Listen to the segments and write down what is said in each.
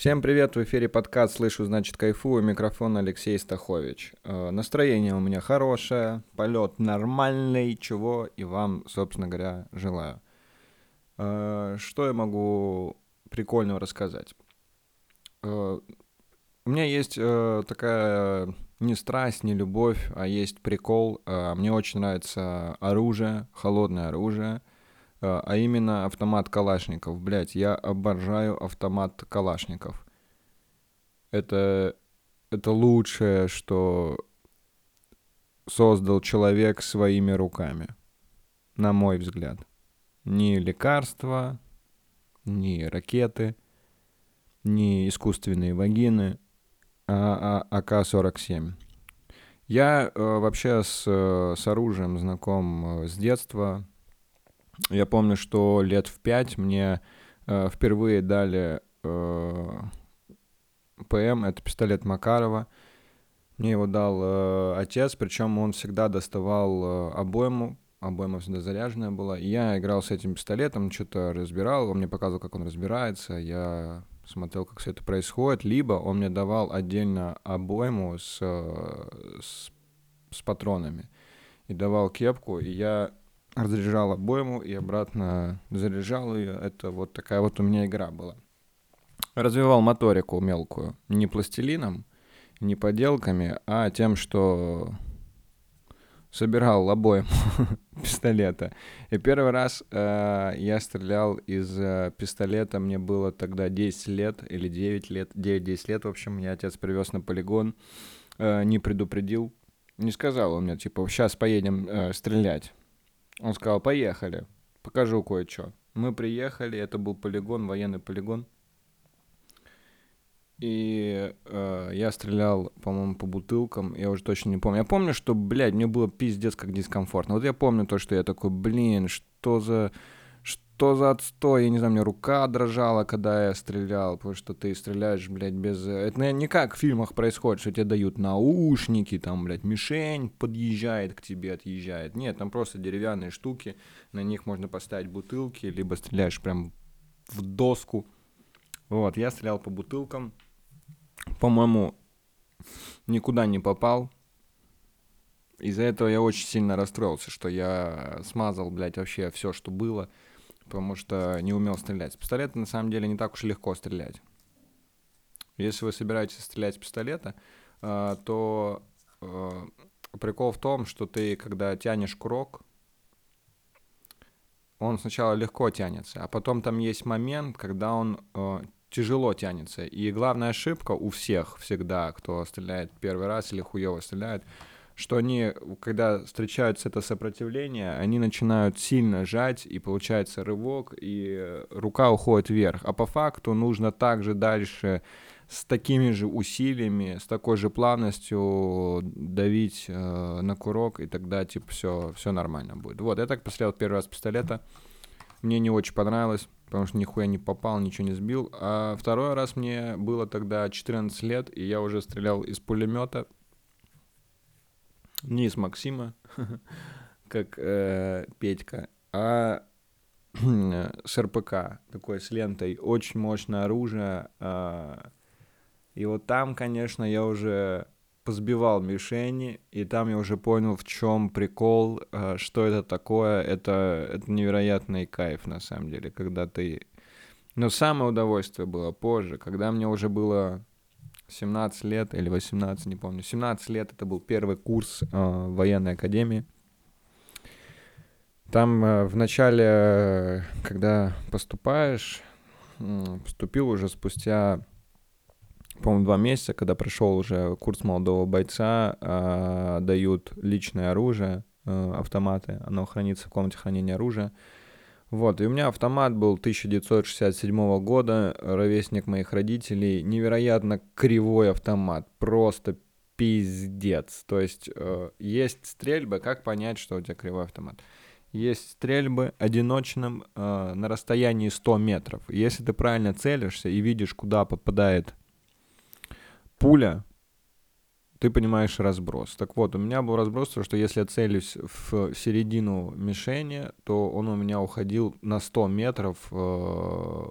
Всем привет, в эфире подкаст «Слышу, значит кайфую», микрофон Алексей Стахович. Э, настроение у меня хорошее, полет нормальный, чего и вам, собственно говоря, желаю. Э, что я могу прикольного рассказать? Э, у меня есть такая не страсть, не любовь, а есть прикол. Мне очень нравится оружие, холодное оружие – а, а именно автомат Калашников. Блять, я обожаю автомат Калашников. Это, это лучшее, что создал человек своими руками, на мой взгляд. Ни лекарства, ни ракеты, ни искусственные вагины, а, а АК-47. Я э, вообще с, с оружием знаком э, с детства. Я помню, что лет в пять мне э, впервые дали э, ПМ, это пистолет Макарова. Мне его дал э, отец, причем он всегда доставал э, обойму, обойма всегда заряженная была. И я играл с этим пистолетом, что-то разбирал, он мне показывал, как он разбирается, я смотрел, как все это происходит, либо он мне давал отдельно обойму с, э, с, с патронами и давал кепку, и я разряжал обойму и обратно заряжал ее. Это вот такая вот у меня игра была. Развивал моторику мелкую. Не пластилином, не поделками, а тем, что собирал обоим пистолета. И первый раз э, я стрелял из э, пистолета, мне было тогда 10 лет или 9 лет, 9-10 лет, в общем, меня отец привез на полигон, э, не предупредил, не сказал он мне, типа, сейчас поедем э, стрелять. Он сказал, поехали, покажу кое-что. Мы приехали, это был полигон, военный полигон. И э, я стрелял, по-моему, по бутылкам, я уже точно не помню. Я помню, что, блядь, мне было пиздец как дискомфортно. Вот я помню то, что я такой, блин, что за что за отстой, я не знаю, мне рука дрожала, когда я стрелял, потому что ты стреляешь, блядь, без... Это не как в фильмах происходит, что тебе дают наушники, там, блядь, мишень подъезжает к тебе, отъезжает. Нет, там просто деревянные штуки, на них можно поставить бутылки, либо стреляешь прям в доску. Вот, я стрелял по бутылкам, по-моему, никуда не попал. Из-за этого я очень сильно расстроился, что я смазал, блядь, вообще все, что было потому что не умел стрелять. С пистолета на самом деле не так уж и легко стрелять. Если вы собираетесь стрелять с пистолета, э, то э, прикол в том, что ты, когда тянешь курок, он сначала легко тянется, а потом там есть момент, когда он э, тяжело тянется. И главная ошибка у всех всегда, кто стреляет первый раз или хуево стреляет, что они, когда встречаются это сопротивление, они начинают сильно жать, и получается рывок, и рука уходит вверх. А по факту нужно также дальше с такими же усилиями, с такой же плавностью давить э, на курок, и тогда, типа, все, все нормально будет. Вот, я так пострелял первый раз пистолета. Мне не очень понравилось, потому что нихуя не попал, ничего не сбил. А второй раз мне было тогда 14 лет, и я уже стрелял из пулемета не из Максима, как э, Петька, а с РПК, такой с лентой, очень мощное оружие. Э, и вот там, конечно, я уже позбивал мишени, и там я уже понял, в чем прикол, э, что это такое. Это, это невероятный кайф, на самом деле, когда ты... Но самое удовольствие было позже, когда мне уже было 17 лет или 18, не помню. 17 лет это был первый курс э, военной академии. Там э, в начале, когда поступаешь, э, поступил уже спустя, по-моему, два месяца, когда прошел уже курс молодого бойца, э, дают личное оружие, э, автоматы, оно хранится в комнате хранения оружия. Вот, и у меня автомат был 1967 года, ровесник моих родителей, невероятно кривой автомат, просто пиздец. То есть э, есть стрельбы, как понять, что у тебя кривой автомат? Есть стрельбы одиночным э, на расстоянии 100 метров. Если ты правильно целишься и видишь, куда попадает пуля, ты понимаешь разброс. Так вот, у меня был разброс, что если я целюсь в середину мишени, то он у меня уходил на 100 метров э,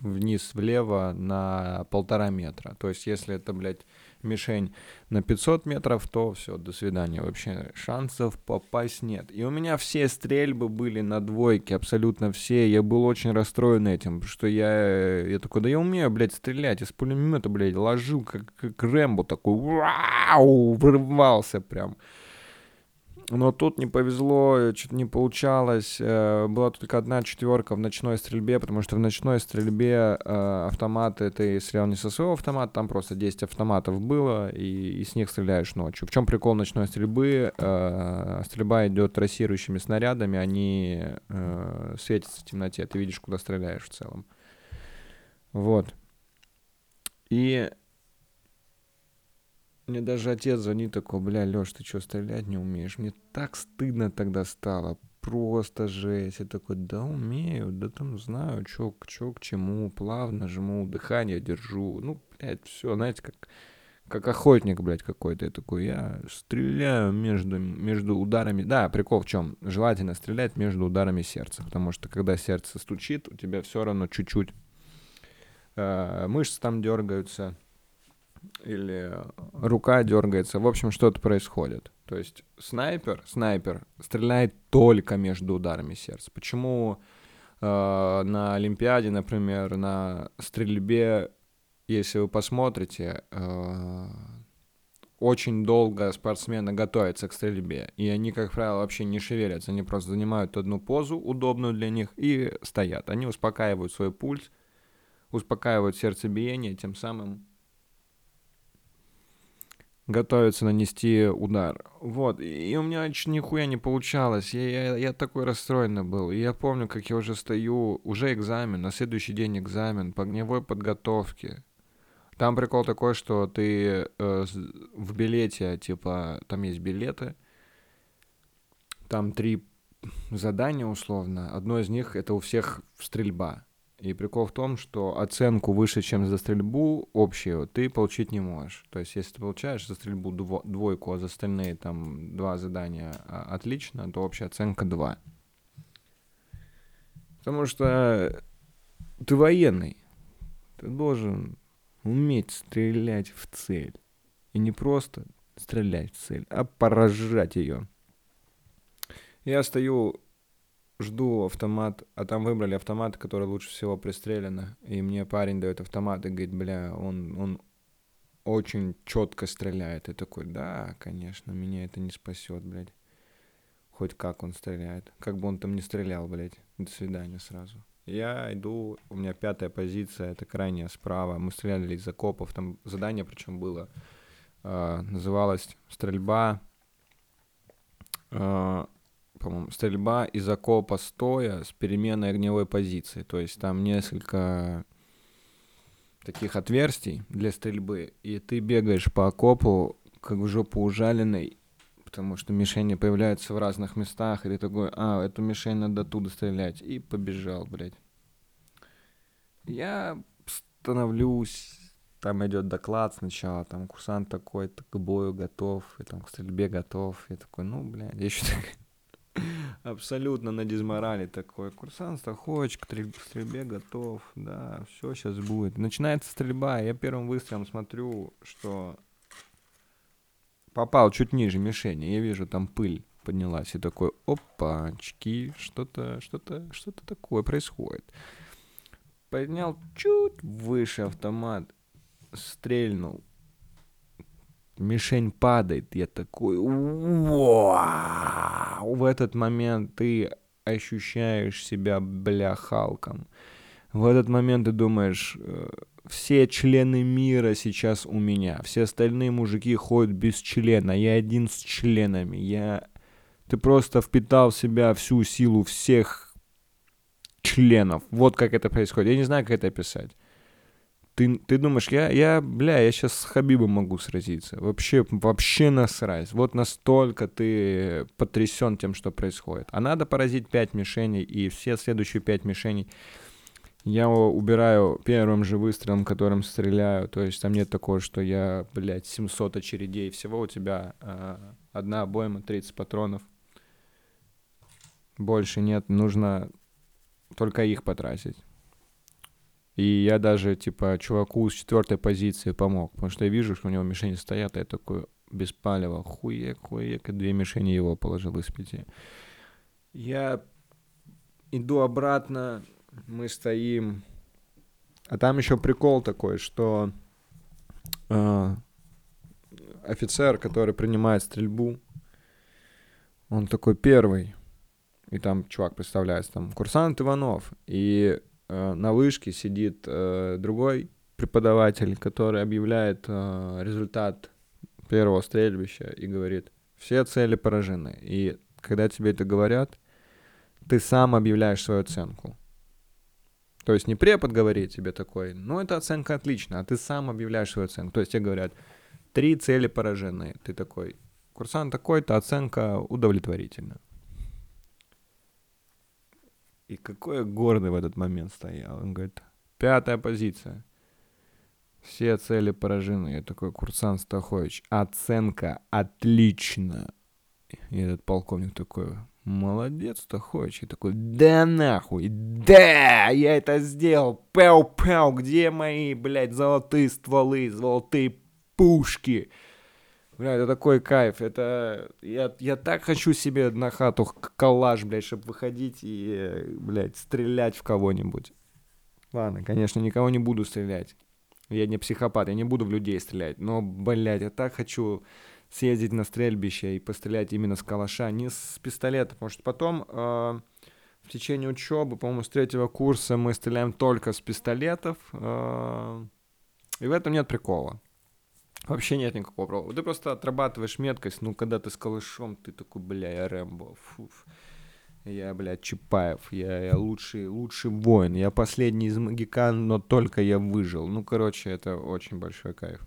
вниз влево на полтора метра. То есть если это, блядь, мишень на 500 метров, то все, до свидания. Вообще шансов попасть нет. И у меня все стрельбы были на двойке, абсолютно все. Я был очень расстроен этим, что я, я такой, да я умею, блядь, стрелять из пулемета, блядь, ложил как, как Рэмбо такой, вау, врывался прям. Но тут не повезло, что-то не получалось. Э, была только одна четверка в ночной стрельбе, потому что в ночной стрельбе э, автоматы ты стрелял не со своего автомата, там просто 10 автоматов было, и, и с них стреляешь ночью. В чем прикол ночной стрельбы? Э, стрельба идет трассирующими снарядами, они светятся в темноте, ты видишь, куда стреляешь в целом. Вот. И мне даже отец звонит такой, бля, Лёш, ты что, стрелять не умеешь? Мне так стыдно тогда стало. Просто жесть. Я такой, да умею, да там знаю, чё, чё к чему, плавно жму, дыхание держу. Ну, блядь, все, знаете, как, как охотник, блядь, какой-то. Я такой, я стреляю между, между ударами. Да, прикол в чем? Желательно стрелять между ударами сердца, потому что когда сердце стучит, у тебя все равно чуть-чуть э, мышцы там дергаются, или рука дергается. В общем, что-то происходит. То есть снайпер, снайпер стреляет только между ударами сердца. Почему э, на Олимпиаде, например, на стрельбе, если вы посмотрите, э, очень долго спортсмены готовятся к стрельбе, и они, как правило, вообще не шевелятся, они просто занимают одну позу, удобную для них, и стоят. Они успокаивают свой пульс, успокаивают сердцебиение, тем самым готовится нанести удар. Вот, и у меня нихуя не получалось, я, я, я такой расстроенный был. И я помню, как я уже стою, уже экзамен, на следующий день экзамен по огневой подготовке. Там прикол такой, что ты э, в билете, типа, там есть билеты, там три задания условно. Одно из них это у всех стрельба. И прикол в том, что оценку выше, чем за стрельбу общую, ты получить не можешь. То есть, если ты получаешь за стрельбу дво- двойку, а за остальные там два задания а, отлично, то общая оценка 2. Потому что ты военный. Ты должен уметь стрелять в цель. И не просто стрелять в цель, а поражать ее. Я стою жду автомат, а там выбрали автомат, который лучше всего пристреляно. И мне парень дает автомат и говорит, бля, он, он очень четко стреляет. И такой, да, конечно, меня это не спасет, блядь. Хоть как он стреляет. Как бы он там не стрелял, блядь. До свидания сразу. Я иду, у меня пятая позиция, это крайняя справа. Мы стреляли из окопов, там задание причем было. Э, называлось «Стрельба э, по-моему, стрельба из окопа стоя с переменной огневой позиции. То есть там несколько таких отверстий для стрельбы, и ты бегаешь по окопу, как в жопу ужаленный, потому что мишени появляются в разных местах, и ты такой, а, эту мишень надо оттуда стрелять, и побежал, блядь. Я становлюсь, там идет доклад сначала, там курсант такой-то к бою готов, и там к стрельбе готов, я такой, ну, блядь, я еще так абсолютно на дизморали такой. Курсант Стахович к стрельбе готов, да, все сейчас будет. Начинается стрельба, я первым выстрелом смотрю, что попал чуть ниже мишени, я вижу там пыль поднялась, и такой, опачки, что-то, что-то, что-то такое происходит. Поднял чуть выше автомат, стрельнул, мишень падает, я такой, вау! В этот момент ты ощущаешь себя бляхалком. В этот момент ты думаешь, э, все члены мира сейчас у меня, все остальные мужики ходят без члена, я один с членами, я... Ты просто впитал в себя всю силу всех членов. Вот как это происходит. Я не знаю, как это описать ты, ты думаешь, я, я, бля, я сейчас с Хабибом могу сразиться. Вообще, вообще насрать. Вот настолько ты потрясен тем, что происходит. А надо поразить 5 мишеней, и все следующие 5 мишеней. Я убираю первым же выстрелом, которым стреляю. То есть там нет такого, что я, блядь, 700 очередей. Всего у тебя э, одна обойма, 30 патронов. Больше нет. Нужно только их потратить. И я даже, типа, чуваку с четвертой позиции помог. Потому что я вижу, что у него мишени стоят, а я такой без палева. Хуек, хуек. И две мишени его положил из пяти. Я иду обратно мы стоим. А там еще прикол такой, что э, офицер, который принимает стрельбу, он такой первый. И там чувак представляется, там курсант Иванов. И э, на вышке сидит э, другой преподаватель, который объявляет э, результат первого стрельбища и говорит, все цели поражены. И когда тебе это говорят, ты сам объявляешь свою оценку. То есть не препод говорит тебе такой, ну, эта оценка отличная, а ты сам объявляешь свою оценку. То есть тебе говорят, три цели поражены. Ты такой, курсант такой-то, оценка удовлетворительна. И какой я гордый в этот момент стоял. Он говорит, пятая позиция. Все цели поражены. Я такой, курсант Стахович, оценка отлично. И этот полковник такой, Молодец, Тахович. такой, да нахуй, да, я это сделал, пау-пау, где мои, блядь, золотые стволы, золотые пушки? Бля, это такой кайф, это... Я, я так хочу себе на хату коллаж, блядь, чтобы выходить и, блядь, стрелять в кого-нибудь. Ладно, конечно, никого не буду стрелять. Я не психопат, я не буду в людей стрелять. Но, блядь, я так хочу съездить на стрельбище и пострелять именно с калаша, не с пистолета, потому что потом э, в течение учебы, по-моему, с третьего курса мы стреляем только с пистолетов, э, и в этом нет прикола. Вообще нет никакого прикола. Ты просто отрабатываешь меткость, ну, когда ты с калашом, ты такой, бля, я Рэмбо, фуф. Я, блядь, Чапаев, я, я лучший, лучший воин, я последний из магикан, но только я выжил. Ну, короче, это очень большой кайф.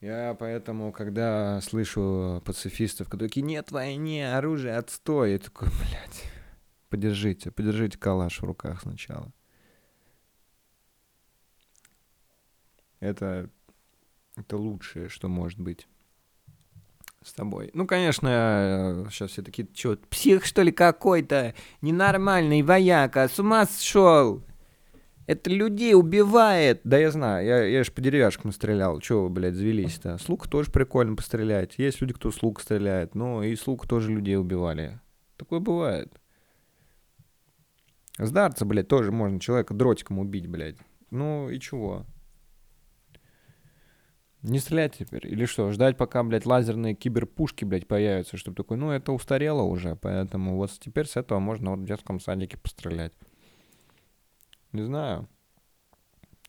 Я поэтому, когда слышу пацифистов, которые такие, нет войне, оружие, отстой, я такой, блядь, подержите, подержите калаш в руках сначала. Это, это лучшее, что может быть с тобой. Ну, конечно, сейчас все такие, что, псих, что ли, какой-то, ненормальный вояка, с ума сошел. Это людей убивает. Да я знаю, я, я же по деревяшкам стрелял. Чего вы, блядь, завелись-то? С лука тоже прикольно пострелять. Есть люди, кто с лука стреляет. Но и с лука тоже людей убивали. Такое бывает. С дарца, блядь, тоже можно человека дротиком убить, блядь. Ну и чего? Не стрелять теперь? Или что, ждать, пока, блядь, лазерные киберпушки, блядь, появятся, чтобы такой, ну, это устарело уже, поэтому вот теперь с этого можно вот в детском садике пострелять. Не знаю.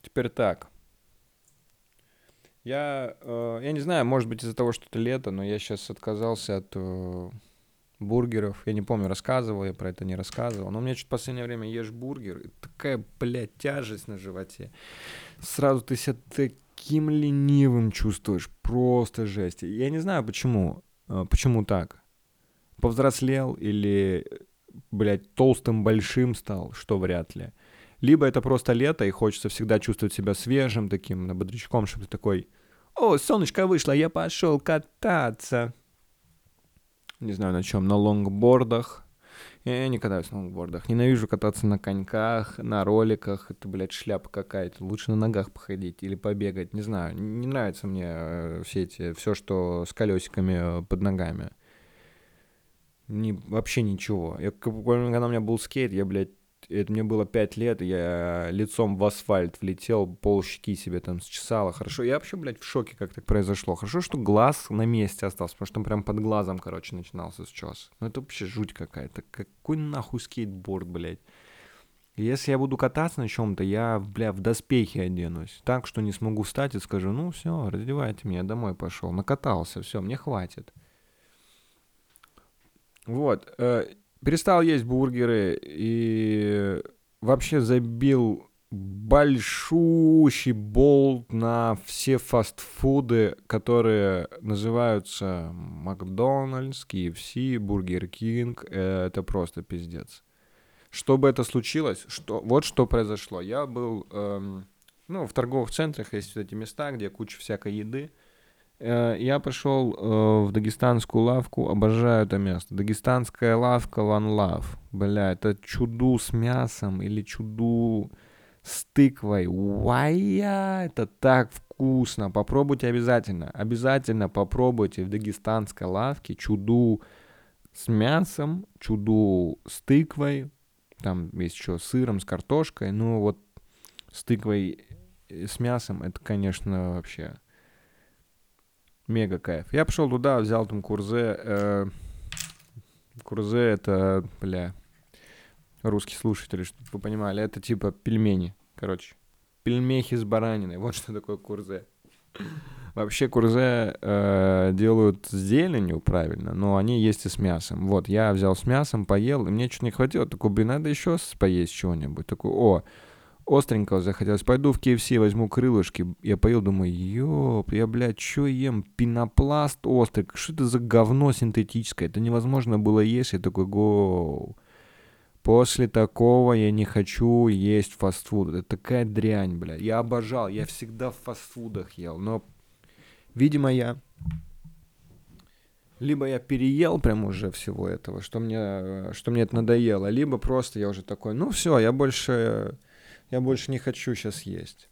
Теперь так. Я, э, я не знаю, может быть из-за того, что это лето, но я сейчас отказался от э, бургеров. Я не помню, рассказывал я про это, не рассказывал. Но у меня что-то в последнее время ешь бургер, и такая, блядь, тяжесть на животе. Сразу ты себя таким ленивым чувствуешь. Просто жесть. Я не знаю, почему. Э, почему так? Повзрослел или, блядь, толстым большим стал, что вряд ли. Либо это просто лето, и хочется всегда чувствовать себя свежим, таким бодрячком, чтобы ты такой, о, солнышко вышло, я пошел кататься. Не знаю на чем, на лонгбордах. Я не катаюсь на лонгбордах. Ненавижу кататься на коньках, на роликах. Это, блядь, шляпа какая-то. Лучше на ногах походить или побегать. Не знаю. Не нравится мне э, все эти, все, что с колесиками э, под ногами. Не, вообще ничего. Я, когда у меня был скейт, я, блядь, это мне было 5 лет, я лицом в асфальт влетел, пол щеки себе там счесало. Хорошо, я вообще, блядь, в шоке, как так произошло. Хорошо, что глаз на месте остался, потому что он прям под глазом, короче, начинался счес. Ну это вообще жуть какая-то. Какой нахуй скейтборд, блядь. Если я буду кататься на чем-то, я, бля, в доспехи оденусь. Так, что не смогу встать и скажу, ну все, раздевайте меня, домой пошел. Накатался, все, мне хватит. Вот. Э, перестал есть бургеры и вообще забил большущий болт на все фастфуды, которые называются Макдональдс, KFC, Burger King. Это просто пиздец. чтобы это случилось, что, вот что произошло. Я был, эм, ну, в торговых центрах есть вот эти места, где куча всякой еды. Я пришел э, в дагестанскую лавку, обожаю это место. Дагестанская лавка One Love. Бля, это чуду с мясом или чуду с тыквой. Уая, это так вкусно. Попробуйте обязательно. Обязательно попробуйте в дагестанской лавке чуду с мясом, чуду с тыквой. Там есть еще с сыром, с картошкой. Ну вот с тыквой с мясом это, конечно, вообще мега кайф. Я пошел туда, взял там курзе. Э, курзе это, бля, русские слушатели, чтобы вы понимали, это типа пельмени, короче. Пельмехи с бараниной, вот что такое курзе. Вообще курзе э, делают с зеленью, правильно, но они есть и с мясом. Вот, я взял с мясом, поел, и мне что-то не хватило. Такой, блин, надо еще поесть чего-нибудь. Такой, о, остренького захотелось. Пойду в KFC, возьму крылышки. Я поел, думаю, ёп, я, блядь, чё ем? Пенопласт острый. Что это за говно синтетическое? Это невозможно было есть. Я такой, гоу. После такого я не хочу есть фастфуд. Это такая дрянь, бля. Я обожал. Я всегда в фастфудах ел. Но, видимо, я... Либо я переел прям уже всего этого, что мне, что мне это надоело, либо просто я уже такой, ну все, я больше, я больше не хочу сейчас есть.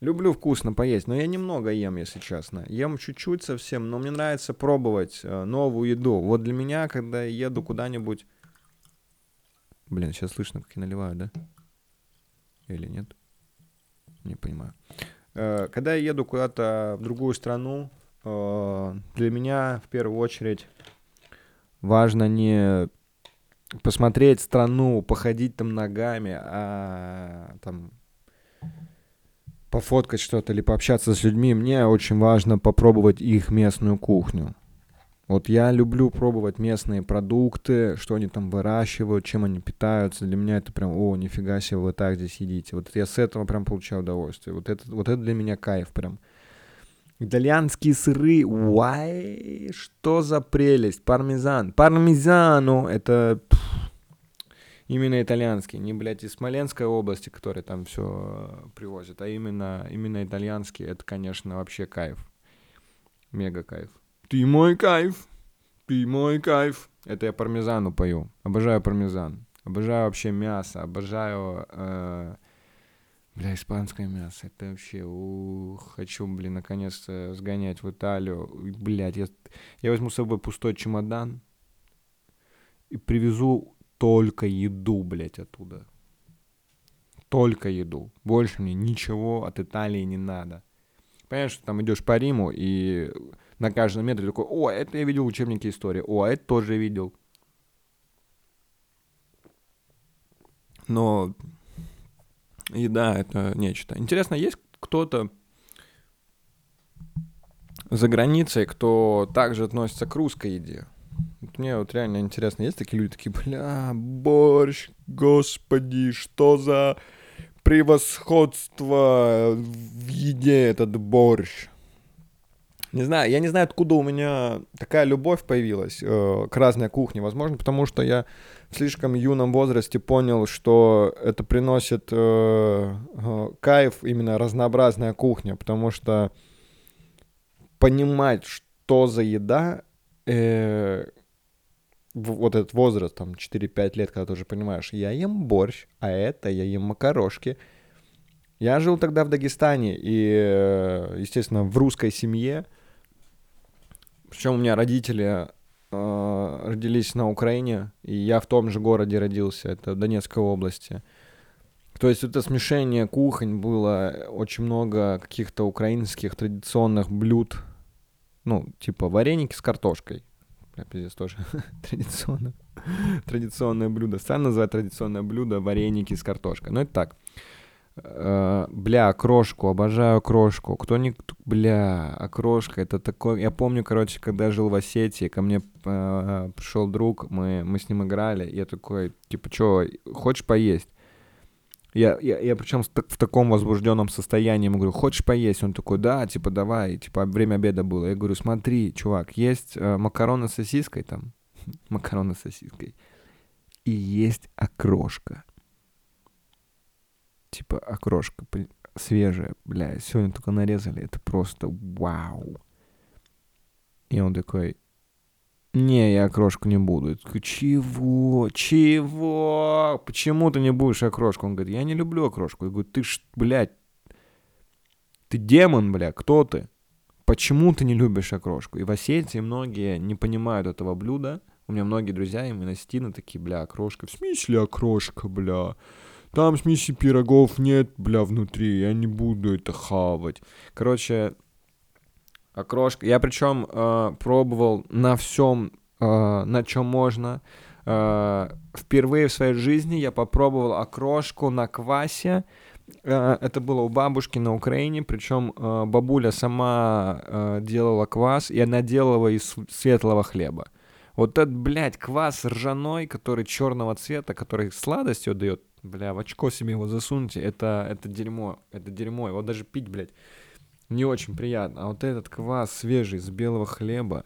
Люблю вкусно поесть, но я немного ем, если честно. Ем чуть-чуть совсем, но мне нравится пробовать э, новую еду. Вот для меня, когда я еду куда-нибудь... Блин, сейчас слышно, как я наливаю, да? Или нет? Не понимаю. Э, когда я еду куда-то в другую страну, э, для меня в первую очередь важно не посмотреть страну, походить там ногами, а там пофоткать что-то или пообщаться с людьми, мне очень важно попробовать их местную кухню. Вот я люблю пробовать местные продукты, что они там выращивают, чем они питаются. Для меня это прям, о, нифига себе, вы так здесь едите. Вот я с этого прям получаю удовольствие. Вот это, вот это для меня кайф прям. Итальянские сыры, уай, что за прелесть. Пармезан. Пармезану, это пфф, именно итальянский, не, блядь, из Смоленской области, который там все привозят, а именно, именно итальянский, это, конечно, вообще кайф. Мега кайф. Ты мой кайф, ты мой кайф. Это я пармезану пою. Обожаю пармезан. Обожаю вообще мясо, обожаю... Э, бля, испанское мясо. Это вообще... Ух, хочу, блин, наконец-то сгонять в Италию. Блядь, я, я возьму с собой пустой чемодан и привезу только еду, блядь, оттуда. Только еду. Больше мне ничего от Италии не надо. Понимаешь, что там идешь по Риму, и на каждом метре такой, о, это я видел в учебнике истории, о, это тоже видел. Но еда это нечто. Интересно, есть кто-то за границей, кто также относится к русской еде? Вот мне вот реально интересно, есть такие люди, такие, бля, борщ, господи, что за превосходство в еде этот борщ. Не знаю, я не знаю, откуда у меня такая любовь появилась э, к разной кухне. Возможно, потому что я в слишком юном возрасте понял, что это приносит э, э, кайф именно разнообразная кухня, потому что понимать, что за еда, э, вот этот возраст, там, 4-5 лет, когда ты уже понимаешь, я ем борщ, а это я ем макарошки. Я жил тогда в Дагестане, и, э, естественно, в русской семье, причем у меня родители э, родились на Украине, и я в том же городе родился, это в Донецкой области. То есть это смешение кухонь было, очень много каких-то украинских традиционных блюд, ну, типа вареники с картошкой. Бля, пиздец, тоже традиционное, традиционное блюдо. Сам называют традиционное блюдо вареники с картошкой. Ну, это так. Э, бля, крошку, обожаю крошку. Кто не... Бля, окрошка, это такой... Я помню, короче, когда жил в Осетии, ко мне э, пришел друг, мы, мы с ним играли, я такой, типа, что, хочешь поесть? Я, я, я причем в таком возбужденном состоянии ему говорю, хочешь поесть? Он такой, да, типа, давай, типа, время обеда было. Я говорю, смотри, чувак, есть э, макароны с сосиской там, макароны с сосиской. И есть окрошка. Типа окрошка свежая, бля, сегодня только нарезали, это просто вау. И он такой, не, я окрошку не буду. Я такой, чего? Чего? Почему ты не будешь окрошку? Он говорит, я не люблю окрошку. Я говорю, ты ж, блядь, ты демон, бля, кто ты? Почему ты не любишь окрошку? И в Осетии многие не понимают этого блюда. У меня многие друзья именно Стина такие, бля, окрошка. В смысле окрошка, бля? Там смысле пирогов нет, бля, внутри. Я не буду это хавать. Короче, окрошка. Я причем э, пробовал на всем, э, на чем можно. Э, впервые в своей жизни я попробовал окрошку на квасе. Э, это было у бабушки на Украине, причем э, бабуля сама э, делала квас, и она делала из светлого хлеба. Вот этот, блядь, квас ржаной, который черного цвета, который сладостью дает, бля, в очко себе его засуньте, это, это дерьмо, это дерьмо, его даже пить, блядь, не очень приятно. А вот этот квас свежий с белого хлеба,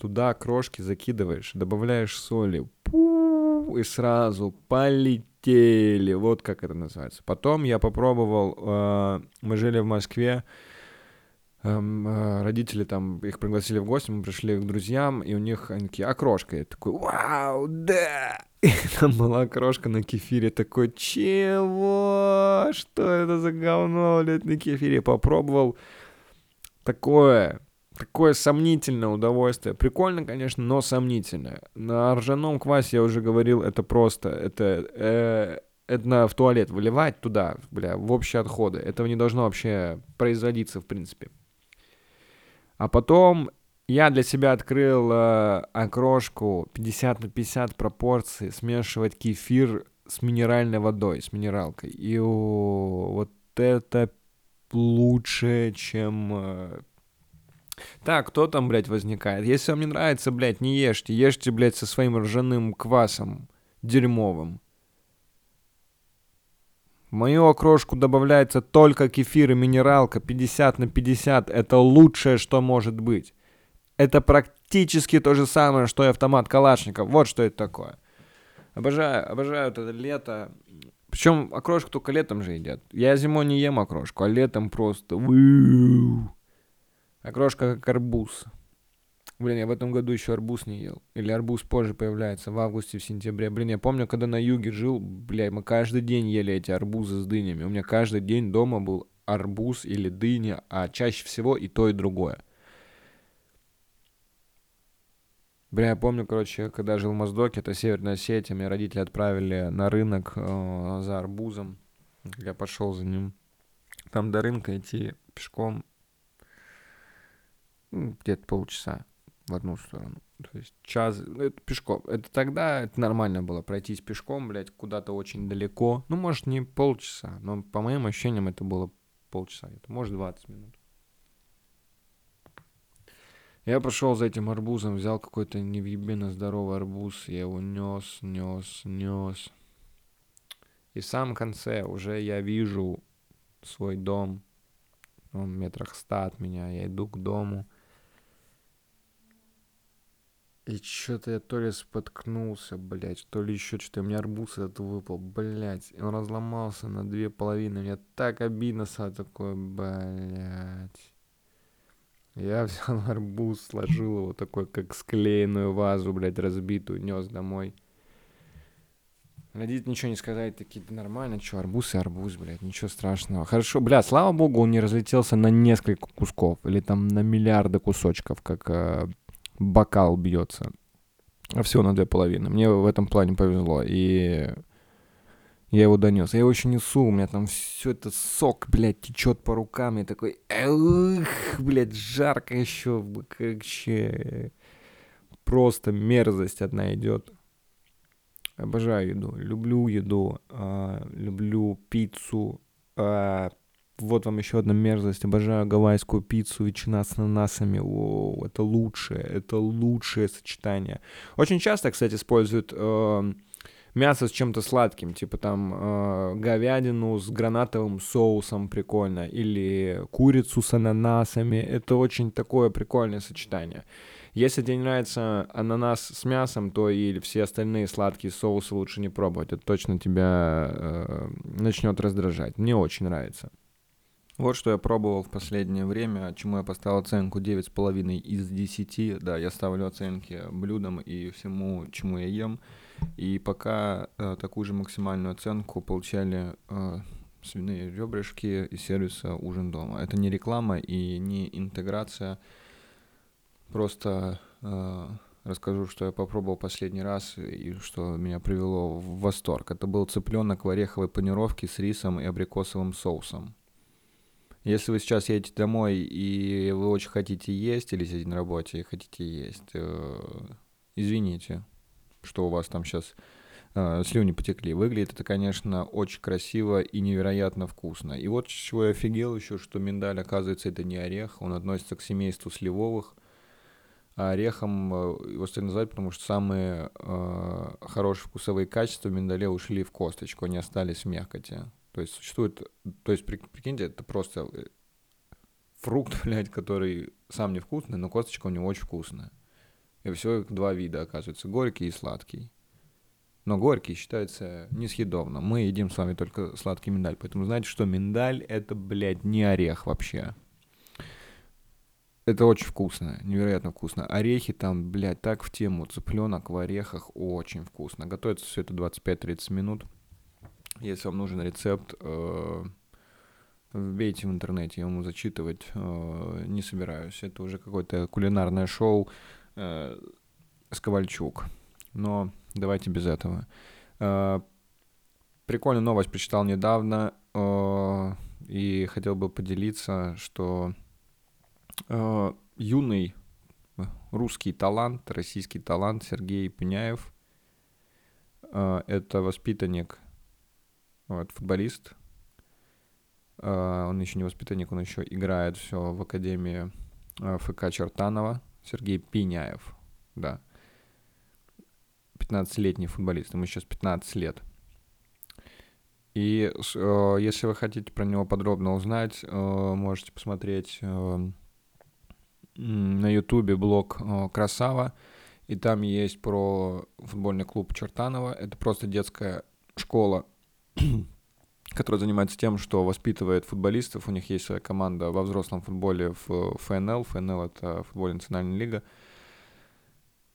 туда крошки закидываешь, добавляешь соли, пу, и сразу полетели. Вот как это называется. Потом я попробовал, э, мы жили в Москве, эм, э, родители там, их пригласили в гости, мы пришли к друзьям, и у них они такие, окрошка. Я такой, вау, да! И там была окрошка на кефире, такой, чего? Что это за говно, блядь, на кефире? Попробовал такое, такое сомнительное удовольствие. Прикольно, конечно, но сомнительное. На ржаном квасе, я уже говорил, это просто, это, э, это в туалет выливать туда, бля, в общие отходы. Этого не должно вообще производиться, в принципе. А потом я для себя открыл э, окрошку 50 на 50 пропорции, смешивать кефир с минеральной водой, с минералкой. И о, вот это лучше, чем... Э... Так, кто там, блядь, возникает? Если вам не нравится, блядь, не ешьте. Ешьте, блядь, со своим ржаным квасом дерьмовым. В мою окрошку добавляется только кефир и минералка 50 на 50. Это лучшее, что может быть. Это практически то же самое, что и автомат Калашников. Вот что это такое. Обожаю, обожаю это лето. Причем окрошку только летом же едят. Я зимой не ем окрошку, а летом просто... Окрошка как арбуз. Блин, я в этом году еще арбуз не ел. Или арбуз позже появляется, в августе, в сентябре. Блин, я помню, когда на юге жил, бля, мы каждый день ели эти арбузы с дынями. У меня каждый день дома был арбуз или дыня, а чаще всего и то, и другое. Бля, я помню, короче, когда жил в Моздоке, это Северная Осетия, меня родители отправили на рынок э, за арбузом. Я пошел за ним. Там до рынка идти пешком ну, где-то полчаса в одну сторону. То есть час, ну, это пешком. Это тогда это нормально было, пройтись пешком, блядь, куда-то очень далеко. Ну, может, не полчаса, но по моим ощущениям это было полчаса, это может 20 минут. Я пошел за этим арбузом, взял какой-то невъебенно здоровый арбуз, я его нес, нес, нес. И в самом конце уже я вижу свой дом, он метрах ста от меня, я иду к дому — и что-то я то ли споткнулся, блядь, то ли еще что-то. У меня арбуз этот выпал, блядь. И он разломался на две половины. Мне так обидно стало такое, блядь. Я взял арбуз, сложил его такой, как склеенную вазу, блядь, разбитую, нес домой. Родители ничего не сказали, такие, да нормально, что, арбуз и арбуз, блядь, ничего страшного. Хорошо, блядь, слава богу, он не разлетелся на несколько кусков, или там на миллиарды кусочков, как э, бокал бьется. А всего на две половины. Мне в этом плане повезло. И я его донес. Я его еще несу, у меня там все это сок, блядь, течет по рукам. Я такой, эх, блядь, жарко еще, вообще. Просто мерзость одна идет. Обожаю еду, люблю еду, э, люблю пиццу, э, вот вам еще одна мерзость. Обожаю гавайскую пиццу, ветчина с ананасами. О, это лучшее, это лучшее сочетание. Очень часто, кстати, используют э, мясо с чем-то сладким, типа там э, говядину с гранатовым соусом прикольно, или курицу с ананасами. Это очень такое прикольное сочетание. Если тебе не нравится ананас с мясом, то и все остальные сладкие соусы лучше не пробовать. Это точно тебя э, начнет раздражать. Мне очень нравится. Вот что я пробовал в последнее время, чему я поставил оценку 9,5 из 10. Да, я ставлю оценки блюдам и всему, чему я ем. И пока э, такую же максимальную оценку получали э, свиные ребрышки из сервиса «Ужин дома». Это не реклама и не интеграция. Просто э, расскажу, что я попробовал последний раз и что меня привело в восторг. Это был цыпленок в ореховой панировке с рисом и абрикосовым соусом. Если вы сейчас едете домой и вы очень хотите есть или сидите на работе и хотите есть, э, извините, что у вас там сейчас э, слюни потекли. Выглядит это, конечно, очень красиво и невероятно вкусно. И вот чего я офигел еще, что миндаль, оказывается, это не орех, он относится к семейству сливовых. А орехом э, его стоит назвать, потому что самые э, хорошие вкусовые качества в миндале ушли в косточку, они остались в мякоти. То есть существует, то есть прикиньте, это просто э, фрукт, блядь, который сам невкусный, но косточка у него очень вкусная. И всего их два вида, оказывается, горький и сладкий. Но горький считается несъедобным. Мы едим с вами только сладкий миндаль. Поэтому знаете, что миндаль это, блядь, не орех вообще. Это очень вкусно, невероятно вкусно. Орехи там, блядь, так в тему. Цыпленок в орехах очень вкусно. Готовится все это 25-30 минут. Если вам нужен рецепт, э, вбейте в интернете, я ему зачитывать э, не собираюсь. Это уже какое-то кулинарное шоу э, с Ковальчук. Но давайте без этого. Э, прикольную новость прочитал недавно э, и хотел бы поделиться, что э, юный русский талант, российский талант Сергей Пеняев э, это воспитанник, вот, футболист. Э, он еще не воспитанник, он еще играет все в академии э, ФК Чертанова. Сергей Пеняев, да. 15-летний футболист, ему сейчас 15 лет. И э, если вы хотите про него подробно узнать, э, можете посмотреть э, на ютубе блог э, «Красава», и там есть про футбольный клуб Чертанова. Это просто детская школа, которая занимается тем, что воспитывает футболистов. У них есть своя команда во взрослом футболе в ФНЛ. ФНЛ — это футбольная национальная лига.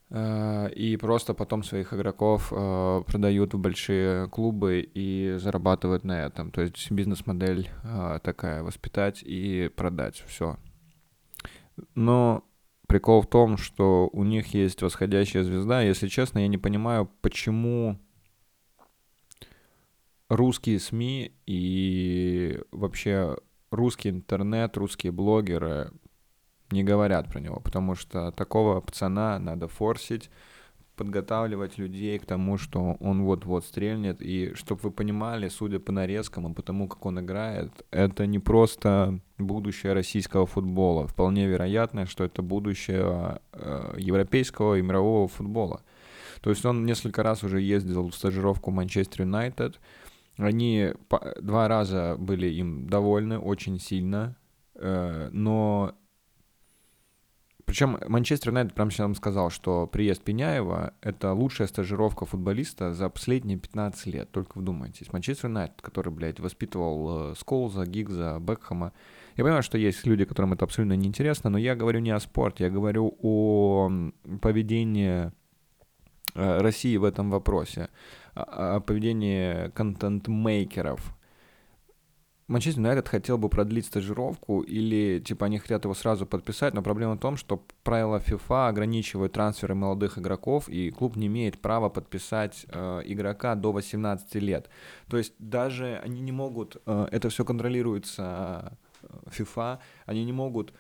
Э, и просто потом своих игроков э, продают в большие клубы и зарабатывают на этом. То есть бизнес-модель э, такая — воспитать и продать. Все. Но прикол в том, что у них есть восходящая звезда. Если честно, я не понимаю, почему русские СМИ и вообще русский интернет, русские блогеры не говорят про него, потому что такого пацана надо форсить, подготавливать людей к тому, что он вот-вот стрельнет. И чтобы вы понимали, судя по нарезкам и по тому, как он играет, это не просто будущее российского футбола. Вполне вероятно, что это будущее э, европейского и мирового футбола. То есть он несколько раз уже ездил в стажировку Манчестер Юнайтед, они два раза были им довольны очень сильно, э, но причем Манчестер Юнайтед прямо сейчас сказал, что приезд Пеняева — это лучшая стажировка футболиста за последние 15 лет. Только вдумайтесь. Манчестер Юнайтед, который, блядь, воспитывал э, Сколза, Гигза, Бекхэма. Я понимаю, что есть люди, которым это абсолютно неинтересно, но я говорю не о спорте, я говорю о поведении э, России в этом вопросе о поведении контент-мейкеров. Манчестер Юнайтед хотел бы продлить стажировку или, типа, они хотят его сразу подписать, но проблема в том, что правила FIFA ограничивают трансферы молодых игроков, и клуб не имеет права подписать э, игрока до 18 лет. То есть даже они не могут, э, это все контролируется э, FIFA, они не могут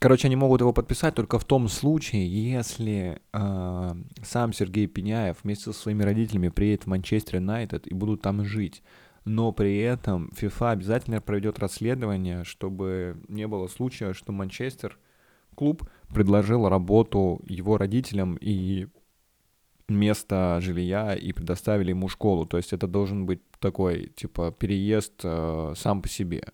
Короче, они могут его подписать только в том случае, если э, сам Сергей Пеняев вместе со своими родителями приедет в Манчестер Юнайтед и будут там жить. Но при этом FIFA обязательно проведет расследование, чтобы не было случая, что Манчестер клуб предложил работу его родителям и место жилья и предоставили ему школу. То есть это должен быть такой, типа, переезд э, сам по себе.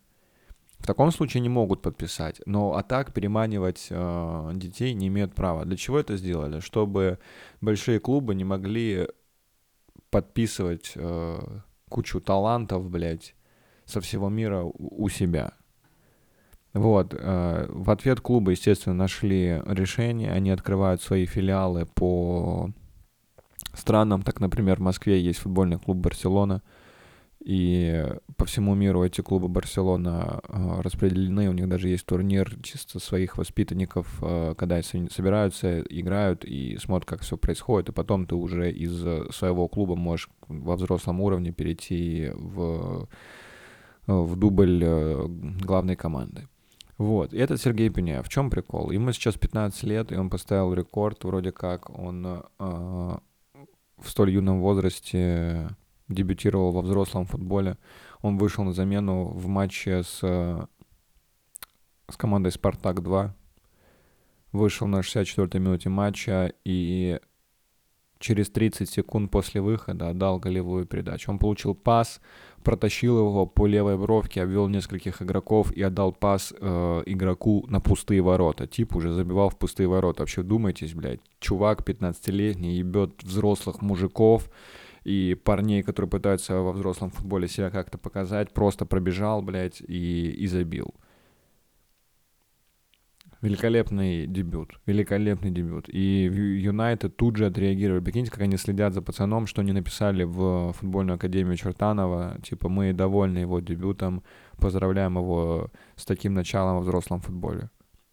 В таком случае не могут подписать. Но а так переманивать э, детей не имеют права. Для чего это сделали? Чтобы большие клубы не могли подписывать э, кучу талантов, блядь, со всего мира у, у себя. Вот. Э, в ответ клубы, естественно, нашли решение. Они открывают свои филиалы по странам. Так, например, в Москве есть футбольный клуб «Барселона». И по всему миру эти клубы Барселона э, распределены, у них даже есть турнир чисто своих воспитанников, э, когда они собираются, играют и смотрят, как все происходит, и потом ты уже из своего клуба можешь во взрослом уровне перейти в, в дубль главной команды. Вот, и это Сергей Пеняев. В чем прикол? Ему сейчас 15 лет, и он поставил рекорд, вроде как он э, в столь юном возрасте дебютировал во взрослом футболе. Он вышел на замену в матче с, с командой «Спартак-2». Вышел на 64-й минуте матча и через 30 секунд после выхода отдал голевую передачу. Он получил пас, протащил его по левой бровке, обвел нескольких игроков и отдал пас э, игроку на пустые ворота. Тип уже забивал в пустые ворота. Вообще думайтесь, блядь, чувак 15-летний ебет взрослых мужиков и парней, которые пытаются во взрослом футболе себя как-то показать, просто пробежал, блядь, и, и забил. Великолепный дебют, великолепный дебют. И Юнайтед тут же отреагировали. Прикиньте, как они следят за пацаном, что они написали в футбольную академию Чертанова. Типа, мы довольны его дебютом, поздравляем его с таким началом во взрослом футболе.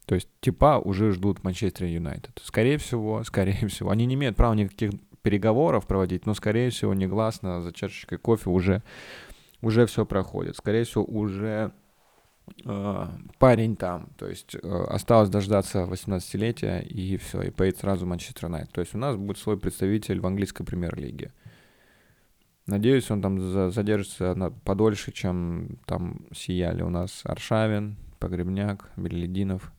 То есть, типа, уже ждут Манчестер Юнайтед. Скорее всего, скорее всего. Они не имеют права никаких переговоров проводить, но, скорее всего, негласно за чашечкой кофе уже, уже все проходит. Скорее всего, уже Э, парень там, то есть э, осталось дождаться 18-летия и все, и поедет сразу Манчестер Юнайтед. То есть у нас будет свой представитель в английской премьер-лиге. Надеюсь, он там задержится на, подольше, чем там сияли у нас Аршавин, Погребняк, Белединов.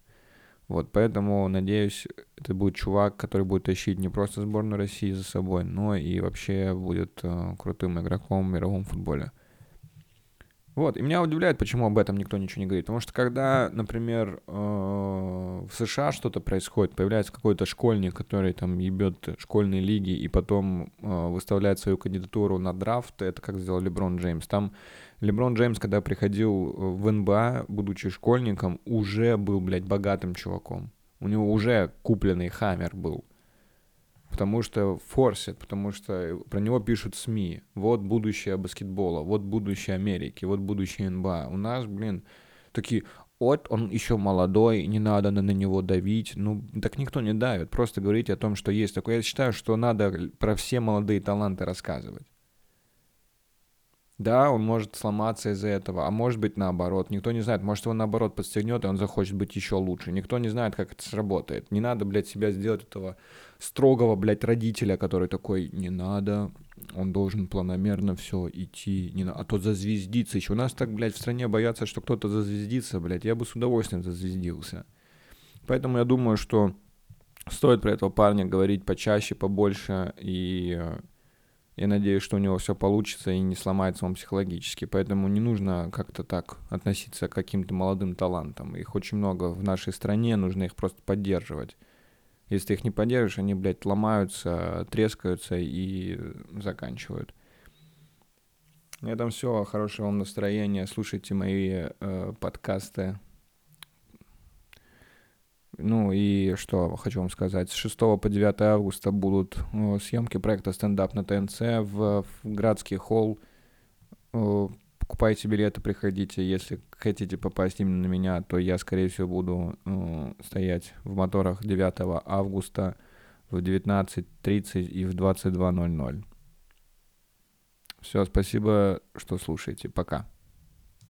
Вот, поэтому, надеюсь, это будет чувак, который будет тащить не просто сборную России за собой, но и вообще будет э, крутым игроком в мировом футболе. Вот, и меня удивляет, почему об этом никто ничего не говорит. Потому что когда, например, э, в США что-то происходит, появляется какой-то школьник, который там ебет школьные лиги и потом э, выставляет свою кандидатуру на драфт, это как сделал Леброн Джеймс. Там Леброн Джеймс, когда приходил в НБА, будучи школьником, уже был, блядь, богатым чуваком. У него уже купленный хаммер был потому что форсит, потому что про него пишут СМИ. Вот будущее баскетбола, вот будущее Америки, вот будущее НБА. У нас, блин, такие, вот он еще молодой, не надо на, на него давить. Ну, так никто не давит. Просто говорите о том, что есть такое. Я считаю, что надо про все молодые таланты рассказывать. Да, он может сломаться из-за этого, а может быть наоборот. Никто не знает. Может, его наоборот подстегнет, и он захочет быть еще лучше. Никто не знает, как это сработает. Не надо, блядь, себя сделать этого строгого, блядь, родителя, который такой, не надо, он должен планомерно все идти, не на... а то зазвездится еще. У нас так, блядь, в стране боятся, что кто-то зазвездится, блядь. Я бы с удовольствием зазвездился. Поэтому я думаю, что стоит про этого парня говорить почаще, побольше, и э, я надеюсь, что у него все получится и не сломается он психологически. Поэтому не нужно как-то так относиться к каким-то молодым талантам. Их очень много в нашей стране, нужно их просто поддерживать. Если ты их не поддержишь, они, блядь, ломаются, трескаются и заканчивают. На этом все. Хорошего вам настроения. Слушайте мои э, подкасты. Ну и что хочу вам сказать. С 6 по 9 августа будут э, съемки проекта «Стендап» на ТНЦ в, в Градский холл. Э, покупайте билеты, приходите. Если хотите попасть именно на меня, то я, скорее всего, буду э, стоять в моторах 9 августа в 19.30 и в 22.00. Все, спасибо, что слушаете. Пока.